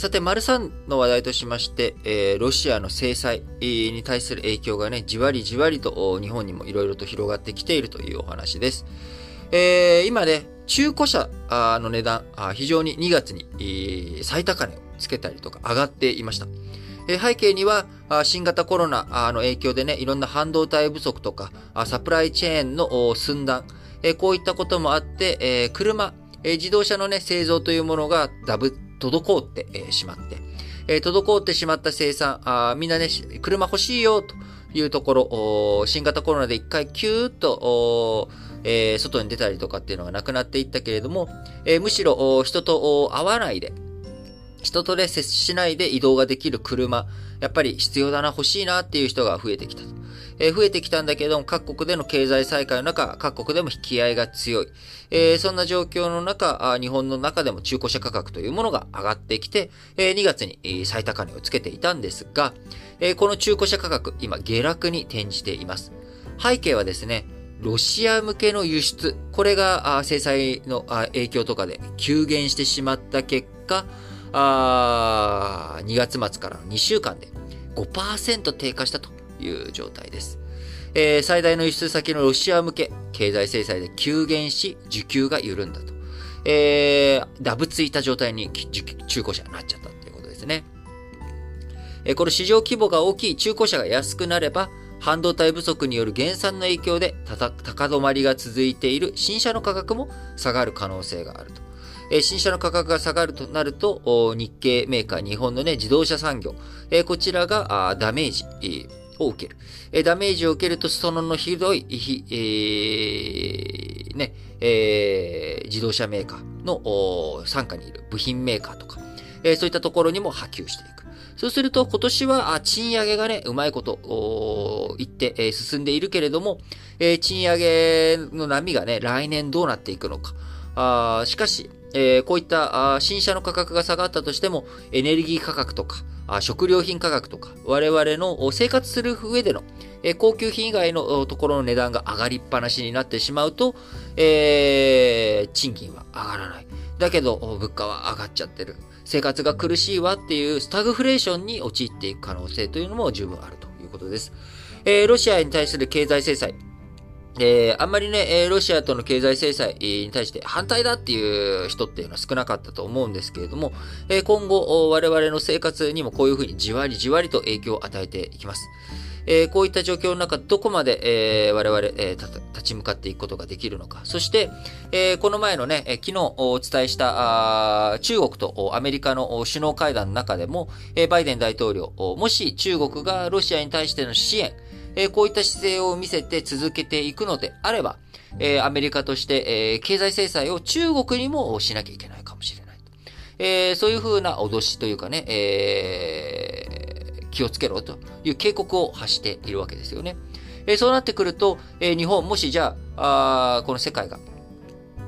さて、丸3の話題としまして、えー、ロシアの制裁に対する影響がね、じわりじわりと日本にもいろいろと広がってきているというお話です。えー、今ね、中古車の値段、非常に2月に最高値をつけたりとか上がっていました。背景には、新型コロナの影響でね、いろんな半導体不足とか、サプライチェーンの寸断、こういったこともあって、車、自動車のね、製造というものがダブ滞って、しまって、えー、滞ってしまった生産、あみんなね、車欲しいよというところ、新型コロナで一回キューッと、えー、外に出たりとかっていうのがなくなっていったけれども、えー、むしろ人と会わないで、人とね、接しないで移動ができる車、やっぱり必要だな、欲しいなっていう人が増えてきたと。え増えてきたんだけども、各国での経済再開の中、各国でも引き合いが強い。えー、そんな状況の中、日本の中でも中古車価格というものが上がってきて、えー、2月に最高値をつけていたんですが、えー、この中古車価格、今下落に転じています。背景はですね、ロシア向けの輸出、これが制裁の影響とかで急減してしまった結果、2月末からの2週間で5%低下したという状態です。えー、最大の輸出先のロシア向け、経済制裁で急減し、需給が緩んだと。えー、ダブついた状態に中古車になっちゃったということですね。えー、この市場規模が大きい中古車が安くなれば、半導体不足による減産の影響で高止まりが続いている新車の価格も下がる可能性があると。え新車の価格が下がるとなると、日系メーカー、日本のね、自動車産業、えこちらがダメージ、を受ける。えダメージを受けると、そののひどい、えー、ね、えー、自動車メーカーの傘下にいる部品メーカーとか、えー、そういったところにも波及していく。そうすると、今年は賃上げがね、うまいこと言って、えー、進んでいるけれども、えー、賃上げの波がね、来年どうなっていくのか。あしかし、えー、こういったあ新車の価格が下がったとしても、エネルギー価格とか、あ食料品価格とか、我々の生活する上での、えー、高級品以外のところの値段が上がりっぱなしになってしまうと、えー、賃金は上がらない。だけど、物価は上がっちゃってる。生活が苦しいわっていうスタグフレーションに陥っていく可能性というのも十分あるということです。えー、ロシアに対する経済制裁、えー、あんまりね、ロシアとの経済制裁に対して反対だっていう人っていうのは少なかったと思うんですけれども、え今後、我々の生活にもこういうふうにじわりじわりと影響を与えていきます。え、こういった状況の中、どこまで、えー、我々、え、立ち向かっていくことができるのか。そして、え、この前のね、昨日お伝えした中国とアメリカの首脳会談の中でも、え、バイデン大統領、もし中国がロシアに対しての支援、えこういった姿勢を見せて続けていくのであれば、えアメリカとして、え経済制裁を中国にもしなきゃいけないかもしれない。えそういうふうな脅しというかね、えー、気をつけろという警告を発しているわけですよね。えそうなってくると、え日本、もしじゃああ、この世界が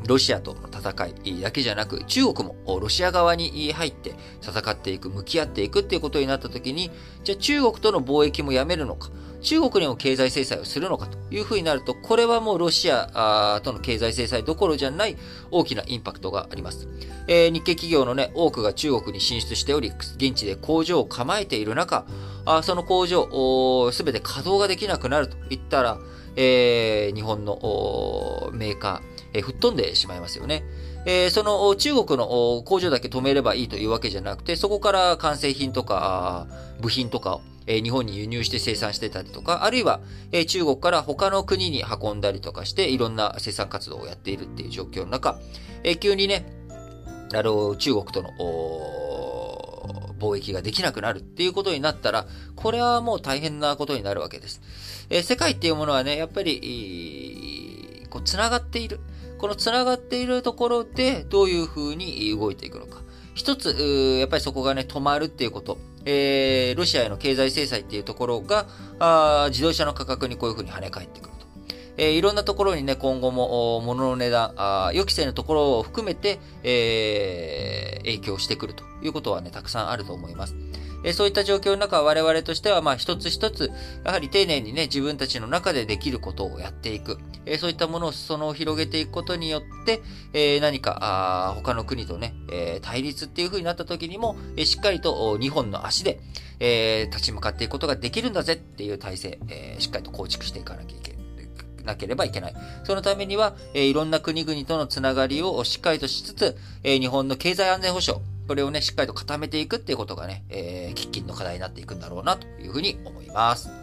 ロシアとの戦いだけじゃなく、中国もロシア側に入って戦っていく、向き合っていくっていうことになったときに、じゃあ中国との貿易もやめるのか、中国にも経済制裁をするのかというふうになると、これはもうロシアとの経済制裁どころじゃない大きなインパクトがあります。えー、日系企業のね、多くが中国に進出しており、現地で工場を構えている中、あその工場、すべて稼働ができなくなるといったら、えー、日本のメーカー、えー、吹っ飛んでしまいますよね。えー、その中国の工場だけ止めればいいというわけじゃなくて、そこから完成品とか部品とかをえ日本に輸入して生産してたりとか、あるいは、え中国から他の国に運んだりとかして、いろんな生産活動をやっているっていう状況の中、え急にね、あの、中国との、貿易ができなくなるっていうことになったら、これはもう大変なことになるわけです。え世界っていうものはね、やっぱり、こう、繋がっている。この繋がっているところで、どういうふうに動いていくのか。一つ、やっぱりそこがね、止まるっていうこと。えー、ロシアへの経済制裁っていうところが、あ自動車の価格にこういうふうに跳ね返ってくると。えー、いろんなところにね、今後も物の値段、あ予期せぬところを含めて、えー、影響してくるということはね、たくさんあると思います。えそういった状況の中、我々としては、まあ、一つ一つ、やはり丁寧にね、自分たちの中でできることをやっていく。えそういったものを裾野を広げていくことによって、え何か、他の国とね、え対立っていう風になった時にも、えしっかりと日本の足で、え立ち向かっていくことができるんだぜっていう体制、えしっかりと構築していかなきゃいけない。なければいけない。そのためには、えー、いろんな国々とのつながりをしっかりとしつつ、えー、日本の経済安全保障、これをね、しっかりと固めていくっていうことがね、えー、喫緊の課題になっていくんだろうなというふうに思います。